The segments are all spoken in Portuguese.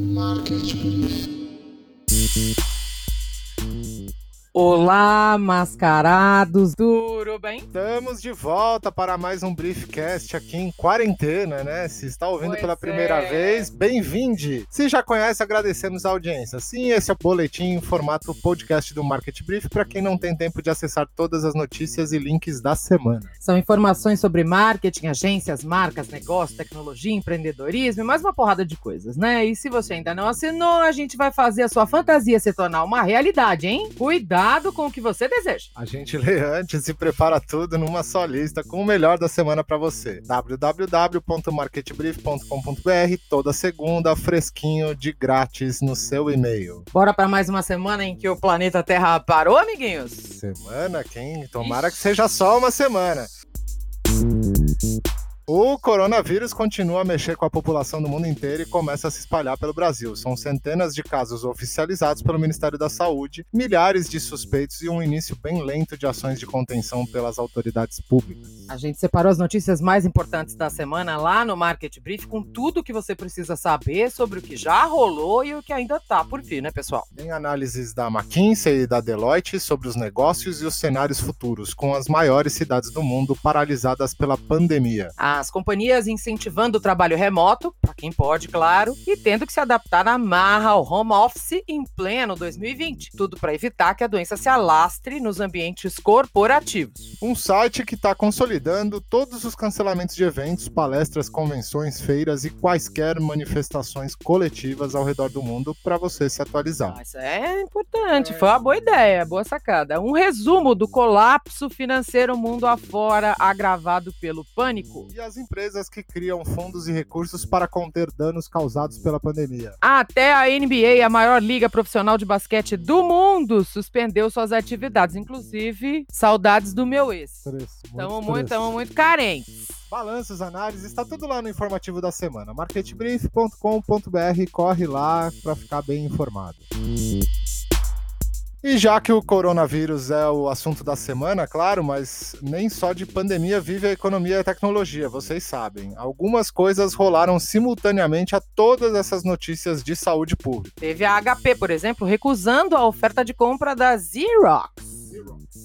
Marketplace. Olá, mascarados, tudo bem? Estamos de volta para mais um Briefcast aqui em quarentena, né? Se está ouvindo Pois pela é. primeira vez, bem-vinde! Se já conhece, agradecemos a audiência. Sim, esse é o boletim em formato podcast do Market Brief para quem não tem tempo de acessar todas as notícias e links da semana. São informações sobre marketing, agências, marcas, negócio, tecnologia, empreendedorismo e mais uma porrada de coisas, né? E se você ainda não assinou, a gente vai fazer a sua fantasia se tornar uma realidade, hein? Cuidado com o que você deseja. A gente lê antes e prepara tudo numa só lista com o melhor da semana para você. www.marketbrief.com.br toda segunda, fresquinho, de grátis no seu e-mail. Bora para mais uma semana em que o planeta Terra parou, amiguinhos? Semana, quem? Tomara que seja só uma semana. O coronavírus continua a mexer com a população do mundo inteiro e começa a se espalhar pelo Brasil. São centenas de casos oficializados pelo Ministério da Saúde, milhares de suspeitos e um início bem lento de ações de contenção pelas autoridades públicas. A gente separou as notícias mais importantes da semana lá no Market Brief com tudo que você precisa saber sobre o que já rolou e o que ainda tá por vir, né, pessoal? Tem análises da McKinsey e da Deloitte sobre os negócios e os cenários futuros, com as maiores cidades do mundo paralisadas pela pandemia. As companhias incentivando o trabalho remoto, para quem pode, claro, e tendo que se adaptar na marra ao home office em pleno 2020. Tudo para evitar que a doença se alastre nos ambientes corporativos. Um site que está consolidando todos os cancelamentos de eventos, palestras, convenções, feiras e quaisquer manifestações coletivas ao redor do mundo para você se atualizar. Ah, Isso é importante, foi uma boa ideia, boa sacada. Um resumo do colapso financeiro mundo afora agravado pelo pânico. E as empresas que criam fundos e recursos para conter danos causados pela pandemia. Até a NBA, a maior liga profissional de basquete do mundo, suspendeu suas atividades. Inclusive, saudades do meu ex. Estamos muito, tamo muito carentes. Balanços, análises, está tudo lá no informativo da semana. marketbrief.com.br, corre lá para ficar bem informado. E já que o coronavírus é o assunto da semana, claro, mas nem só de pandemia vive a economia e a tecnologia, vocês sabem. Algumas coisas rolaram simultaneamente a todas essas notícias de saúde pública. Teve a HP, por exemplo, recusando a oferta de compra da Xerox.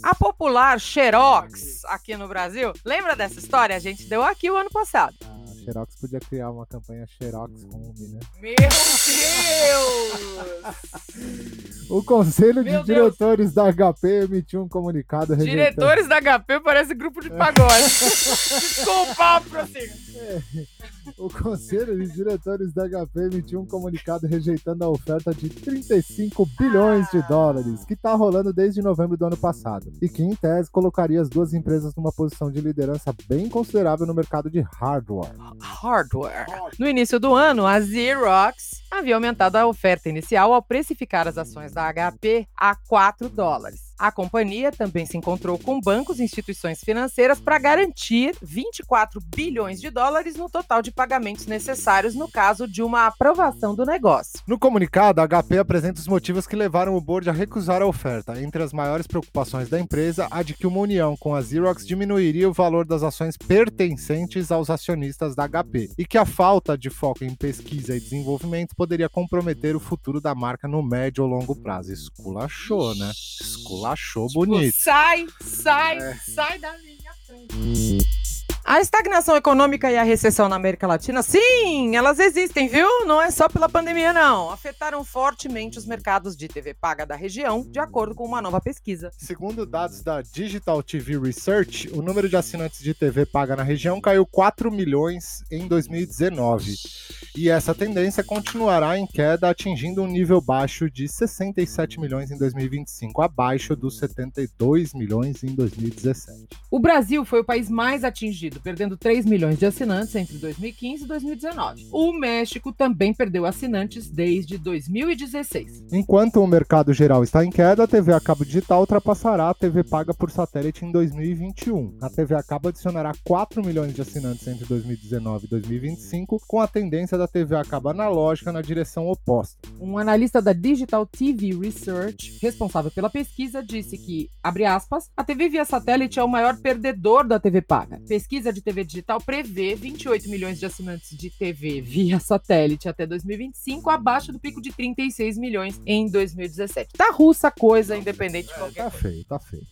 A popular Xerox aqui no Brasil. Lembra dessa história? A gente deu aqui o ano passado. Xerox podia criar uma campanha Xerox Home, né? Meu Deus! O Conselho Meu de Deus. Diretores da HP emitiu um comunicado rejeitando... Diretores da HP parece grupo de pagode. Desculpa, prossiga. O Conselho de Diretores da HP emitiu um comunicado rejeitando a oferta de 35 bilhões de dólares, que está rolando desde novembro do ano passado, e que, em tese, colocaria as duas empresas numa posição de liderança bem considerável no mercado de hardware. Hardware. No início do ano, a Xerox havia aumentado a oferta inicial ao precificar as ações da HP a 4 dólares. A companhia também se encontrou com bancos e instituições financeiras para garantir 24 bilhões de dólares no total de pagamentos necessários no caso de uma aprovação do negócio. No comunicado, a HP apresenta os motivos que levaram o board a recusar a oferta. Entre as maiores preocupações da empresa, a de que uma união com a Xerox diminuiria o valor das ações pertencentes aos acionistas da HP e que a falta de foco em pesquisa e desenvolvimento poderia comprometer o futuro da marca no médio ou longo prazo. Esculachou, né? Esculachou bonito. Sai, sai, É. sai da minha frente. A estagnação econômica e a recessão na América Latina, sim, elas existem, viu? Não é só pela pandemia, não. Afetaram fortemente os mercados de TV paga da região, de acordo com uma nova pesquisa. Segundo dados da Digital TV Research, o número de assinantes de TV paga na região caiu 4 milhões em 2019. E essa tendência continuará em queda, atingindo um nível baixo de 67 milhões em 2025, abaixo dos 72 milhões em 2017. O Brasil foi o país mais atingido, perdendo 3 milhões de assinantes entre 2015 e 2019. O México também perdeu assinantes desde 2016. Enquanto o mercado geral está em queda, a TV a cabo digital ultrapassará a TV paga por satélite em 2021. A TV a cabo adicionará 4 milhões de assinantes entre 2019 e 2025, com a tendência da TV a cabo analógica na direção oposta. Um analista da Digital TV Research, responsável pela pesquisa, disse que, abre aspas, a TV via satélite é o maior perdedor da TV paga. Pesquisa pesquisa de TV digital prevê 28 milhões de assinantes de TV via satélite até 2025, abaixo do pico de 36 milhões em 2017. Tá russa a coisa, independente de É, qualquer tá coisa. feio, tá feio.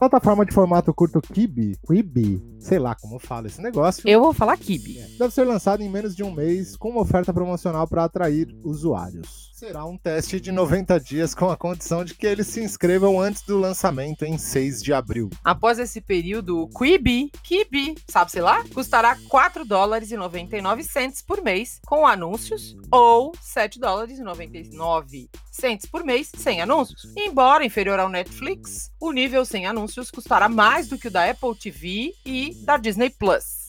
Plataforma de formato curto Kibi, Quibi, sei lá como fala esse negócio, Eu vou falar Kibi. deve ser lançado em menos de um mês com uma oferta promocional para atrair usuários. Será um teste de 90 dias com a condição de que eles se inscrevam antes do lançamento em 6 de abril. Após esse período, o Quibi, Kibi, sabe sei lá, custará 4 dólares e 99 cents por mês com anúncios ou 7 dólares e 99 cents por mês sem anúncios. Embora inferior ao Netflix, o nível sem anúncios custará mais do que o da Apple TV e da Disney Plus.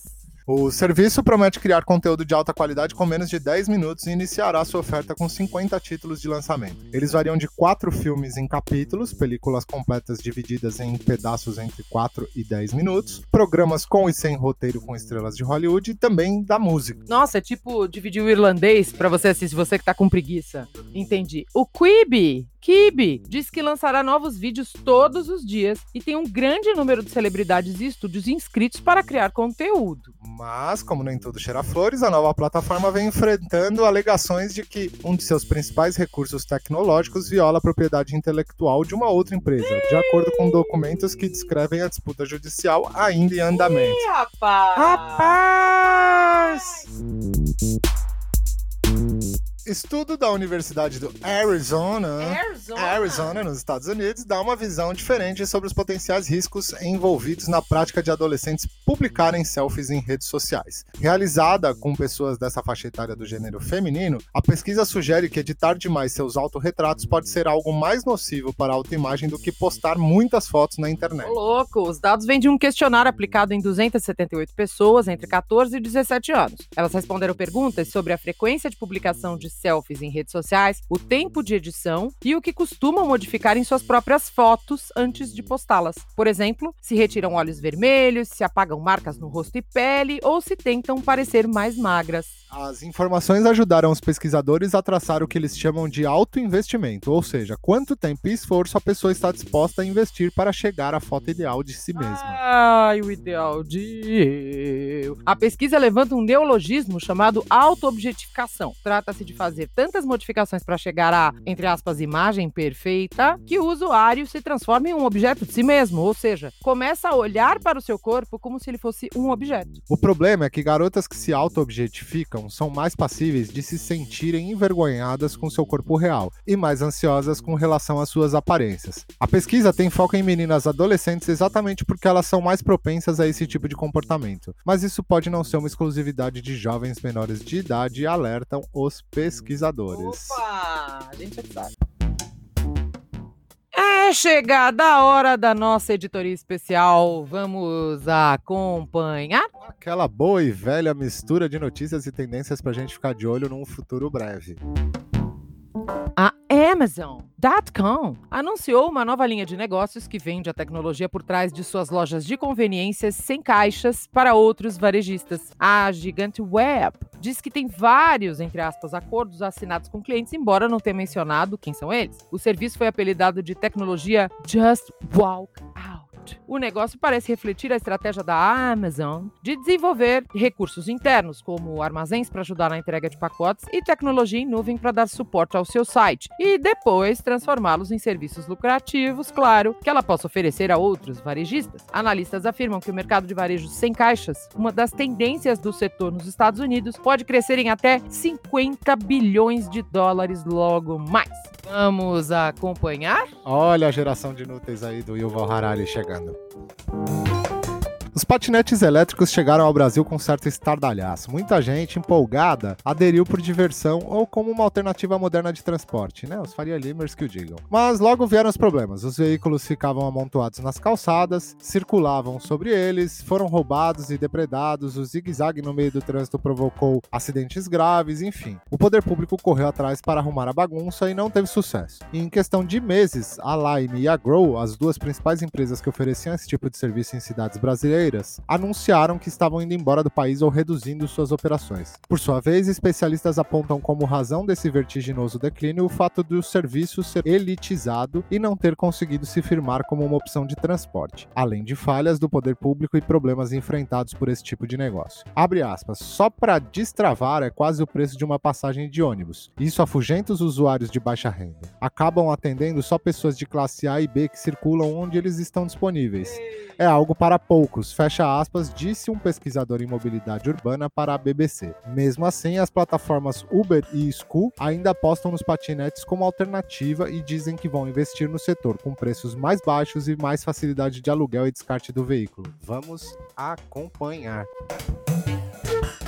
O serviço promete criar conteúdo de alta qualidade com menos de 10 minutos e iniciará sua oferta com 50 títulos de lançamento. Eles variam de 4 filmes em capítulos, películas completas divididas em pedaços entre 4 e 10 minutos, programas com e sem roteiro com estrelas de Hollywood e também da música. Nossa, é tipo dividir o irlandês pra você assistir, você que tá com preguiça. Entendi. O Quibi, Kibi, diz que lançará novos vídeos todos os dias e tem um grande número de celebridades e estúdios inscritos para criar conteúdo. Mas, como nem tudo cheira flores, a nova plataforma vem enfrentando alegações de que um de seus principais recursos tecnológicos viola a propriedade intelectual de uma outra empresa, de acordo com documentos que descrevem a disputa judicial ainda em andamento. Ih, rapaz! Rapaz! Estudo da Universidade do Arizona, Arizona. Arizona, nos Estados Unidos, dá uma visão diferente sobre os potenciais riscos envolvidos na prática de adolescentes publicarem selfies em redes sociais. Realizada com pessoas dessa faixa etária do gênero feminino, a pesquisa sugere que editar demais seus autorretratos pode ser algo mais nocivo para a autoimagem do que postar muitas fotos na internet. Ô, louco, os dados vêm de um questionário aplicado em 278 pessoas entre 14 e 17 anos. Elas responderam perguntas sobre a frequência de publicação de selfies em redes sociais, o tempo de edição e o que costumam modificar em suas próprias fotos antes de postá-las. Por exemplo, se retiram olhos vermelhos, se apagam marcas no rosto e pele ou se tentam parecer mais magras. As informações ajudaram os pesquisadores a traçar o que eles chamam de autoinvestimento, ou seja, quanto tempo e esforço a pessoa está disposta a investir para chegar à foto ideal de si mesma. Ai, o ideal de eu. A pesquisa levanta um neologismo chamado autoobjetificação. Trata-se de fazer tantas modificações para chegar à, entre aspas, imagem perfeita, que o usuário se transforma em um objeto de si mesmo, ou seja, começa a olhar para o seu corpo como se ele fosse um objeto. O problema é que garotas que se auto-objetificam são mais passíveis de se sentirem envergonhadas com seu corpo real e mais ansiosas com relação às suas aparências. A pesquisa tem foco em meninas adolescentes exatamente porque elas são mais propensas a esse tipo de comportamento, mas isso pode não ser uma exclusividade de jovens menores de idade, alertam os pesquisadores. Opa! A gente sabe. É chegada a hora da nossa editoria especial. Vamos acompanhar? Aquela boa e velha mistura de notícias e tendências pra gente ficar de olho num futuro breve. A Amazon.com anunciou uma nova linha de negócios que vende a tecnologia por trás de suas lojas de conveniências sem caixas para outros varejistas. A gigante Web diz que tem vários, entre aspas, acordos assinados com clientes, embora não tenha mencionado quem são eles. O serviço foi apelidado de tecnologia Just Walk Out. O negócio parece refletir a estratégia da Amazon de desenvolver recursos internos, como armazéns para ajudar na entrega de pacotes e tecnologia em nuvem para dar suporte ao seu site, e depois transformá-los em serviços lucrativos, claro, que ela possa oferecer a outros varejistas. Analistas afirmam que o mercado de varejo sem caixas, uma das tendências do setor nos Estados Unidos, pode crescer em até 50 bilhões de dólares logo mais. Vamos acompanhar? Olha a geração de inúteis aí do Yuval Harari chegando. Os patinetes elétricos chegaram ao Brasil com certo estardalhaço. Muita gente empolgada aderiu por diversão ou como uma alternativa moderna de transporte, né? Os Faria Limers que o digam. Mas logo vieram os problemas. Os veículos ficavam amontoados nas calçadas, circulavam sobre eles, foram roubados e depredados, o zigue-zague no meio do trânsito provocou acidentes graves, enfim. O poder público correu atrás para arrumar a bagunça e não teve sucesso. E em questão de meses, a Lime e a Grow, as duas principais empresas que ofereciam esse tipo de serviço em cidades brasileiras, anunciaram que estavam indo embora do país ou reduzindo suas operações. Por sua vez, especialistas apontam como razão desse vertiginoso declínio o fato do serviço ser elitizado e não ter conseguido se firmar como uma opção de transporte, além de falhas do poder público e problemas enfrentados por esse tipo de negócio. Abre aspas, só para destravar é quase o preço de uma passagem de ônibus. Isso afugenta os usuários de baixa renda. Acabam atendendo só pessoas de classe A e B que circulam onde eles estão disponíveis. É algo para poucos, fecha aspas, disse um pesquisador em mobilidade urbana para a BBC. Mesmo assim, as plataformas Uber e Scoo ainda apostam nos patinetes como alternativa e dizem que vão investir no setor com preços mais baixos e mais facilidade de aluguel e descarte do veículo. Vamos acompanhar.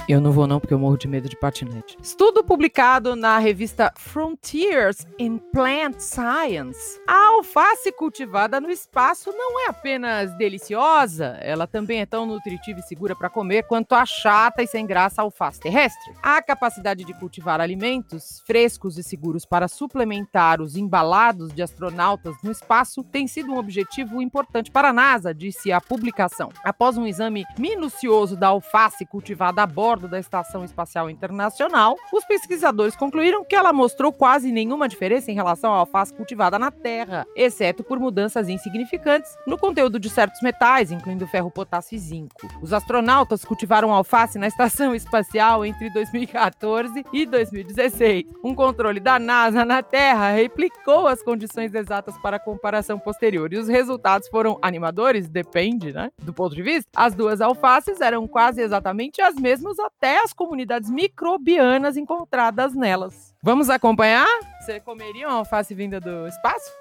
Eu não vou não, porque eu morro de medo de patinete. Estudo publicado na revista Frontiers in Plant Science. A alface cultivada no espaço não é apenas deliciosa, ela também é tão nutritiva e segura para comer quanto a chata e sem graça alface terrestre. A capacidade de cultivar alimentos frescos e seguros para suplementar os embalados de astronautas no espaço tem sido um objetivo importante para a NASA, disse a publicação. Após um exame minucioso da alface cultivada a bordo bordo da Estação Espacial Internacional, os pesquisadores concluíram que ela mostrou quase nenhuma diferença em relação à alface cultivada na Terra, exceto por mudanças insignificantes no conteúdo de certos metais, incluindo ferro, potássio e zinco. Os astronautas cultivaram alface na Estação Espacial entre 2014 e 2016. Um controle da NASA na Terra replicou as condições exatas para a comparação posterior e os resultados foram animadores, depende, né, do ponto de vista. As duas alfaces eram quase exatamente as mesmas até as comunidades microbianas encontradas nelas. Vamos acompanhar? Você comeria uma alface vinda do espaço?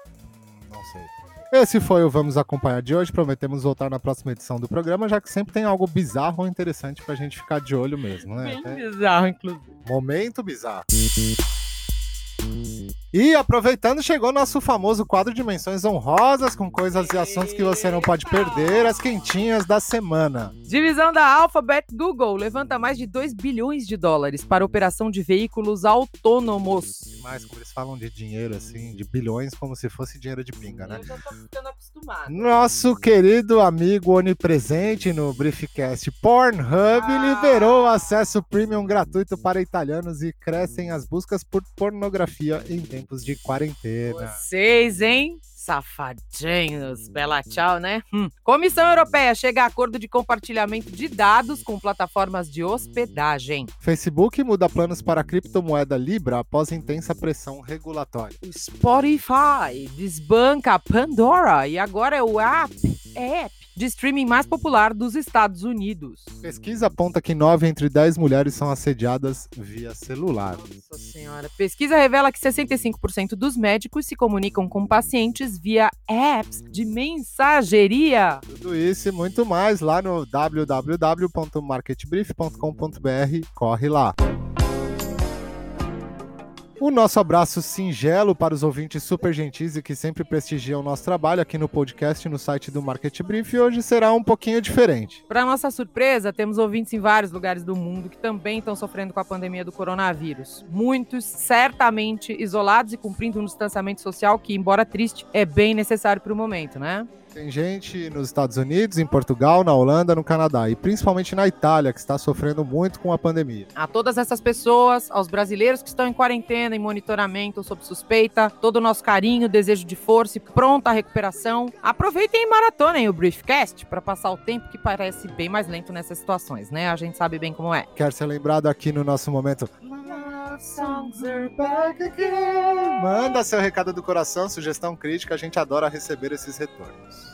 Não sei. Esse foi o Vamos Acompanhar de hoje. Prometemos voltar na próxima edição do programa, já que sempre tem algo bizarro ou interessante pra gente ficar de olho mesmo, né? Bem bizarro, inclusive. Momento bizarro. E aproveitando, chegou nosso famoso quadro de menções honrosas com coisas e assuntos que você não pode perder, as quentinhas da semana. Divisão da Alphabet Google levanta mais de 2 bilhões de dólares para operação de veículos autônomos. Mas como eles falam de dinheiro assim, de bilhões como se fosse dinheiro de pinga, né? Eu já tô ficando acostumado. Nosso querido amigo onipresente no Briefcast Pornhub Ah. liberou o acesso premium gratuito para italianos e crescem as buscas por pornografia em tempos de quarentena. Vocês, hein? Safadinhos. Bela tchau, né? Hum. Comissão Europeia chega a acordo de compartilhamento de dados com plataformas de hospedagem. Facebook muda planos para a criptomoeda Libra após intensa pressão regulatória. O Spotify desbanca a Pandora e agora é o app, app de streaming mais popular dos Estados Unidos. Pesquisa aponta que 9 entre 10 mulheres são assediadas via celular. Nossa senhora. Pesquisa revela que 65% dos médicos se comunicam com pacientes via apps de mensageria. Tudo isso e muito mais lá no www.marketbrief.com.br. Corre lá. O nosso abraço singelo para os ouvintes super gentis e que sempre prestigiam o nosso trabalho aqui no podcast e no site do Market Brief hoje será um pouquinho diferente. Para nossa surpresa, temos ouvintes em vários lugares do mundo que também estão sofrendo com a pandemia do coronavírus. Muitos certamente isolados e cumprindo um distanciamento social que, embora triste, é bem necessário para o momento, né? Tem gente nos Estados Unidos, em Portugal, na Holanda, no Canadá e principalmente na Itália, que está sofrendo muito com a pandemia. A todas essas pessoas, aos brasileiros que estão em quarentena, em monitoramento ou sob suspeita, todo o nosso carinho, desejo de força e pronta recuperação. Aproveitem e maratonem o Briefcast para passar o tempo que parece bem mais lento nessas situações, né? A gente sabe bem como é. Quer ser lembrado aqui no nosso momento? Manda seu recado do coração, sugestão crítica, a gente adora receber esses retornos.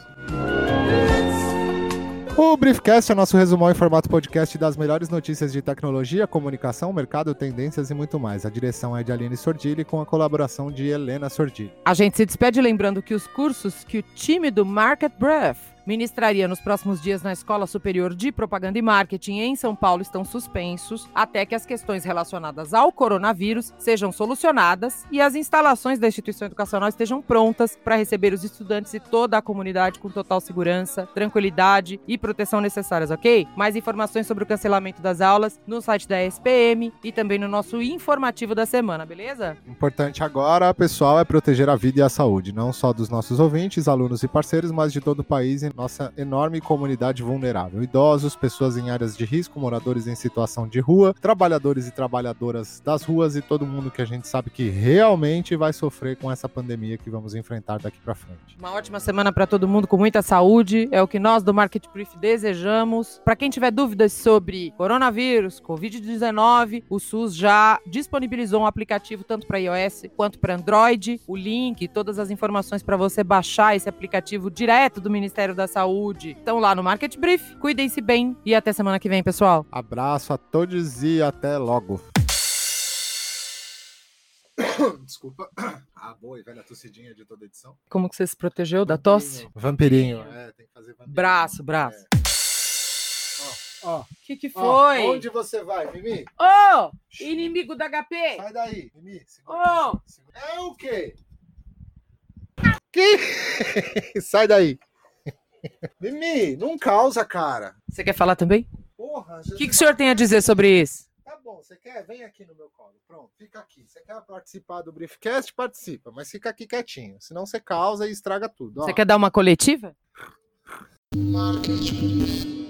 O Briefcast é o nosso resumão em formato podcast das melhores notícias de tecnologia, comunicação, mercado, tendências e muito mais. A direção é de Aline Sordilli com a colaboração de Helena Sordilli. A gente se despede lembrando que os cursos que o time do Market Breath ministraria nos próximos dias na Escola Superior de Propaganda e Marketing em São Paulo estão suspensos até que as questões relacionadas ao coronavírus sejam solucionadas e as instalações da instituição educacional estejam prontas para receber os estudantes e toda a comunidade com total segurança, tranquilidade e proteção necessárias, ok? Mais informações sobre o cancelamento das aulas no site da SPM e também no nosso informativo da semana, beleza? Importante agora, pessoal, é proteger a vida e a saúde, não só dos nossos ouvintes, alunos e parceiros, mas de todo o país e nossa enorme comunidade vulnerável: idosos, pessoas em áreas de risco, moradores em situação de rua, trabalhadores e trabalhadoras das ruas e todo mundo que a gente sabe que realmente vai sofrer com essa pandemia que vamos enfrentar daqui para frente. Uma ótima semana para todo mundo com muita saúde, é o que nós do Market Brief desejamos. Para quem tiver dúvidas sobre coronavírus, COVID-19, o SUS já disponibilizou um aplicativo tanto para iOS quanto para Android. O link, todas as informações para você baixar esse aplicativo direto do Ministério da Saúde estão lá no Market Brief. Cuidem-se bem e até semana que vem, pessoal. Abraço a todos e até logo. Desculpa. Ah, boa e velha tossidinha de toda edição. Como que você se protegeu da tosse? Vampirinho, é, tem que fazer vampirinho. Braço, braço. É. Ó, O que que ó, foi? onde você vai, Mimi? Ô, inimigo do HP! Sai daí, Mimi. Ô! segura. É o quê? Que? Sai daí. Mimi, não causa, cara. Você quer falar também? Porra. O que, que o senhor tem a dizer sobre isso? Tá bom, você quer? Vem aqui no meu colo. Pronto, fica aqui. Você quer participar do Briefcast? Participa, mas fica aqui quietinho. Senão você causa e estraga tudo. ó. Você quer dar uma coletiva? Market Brief.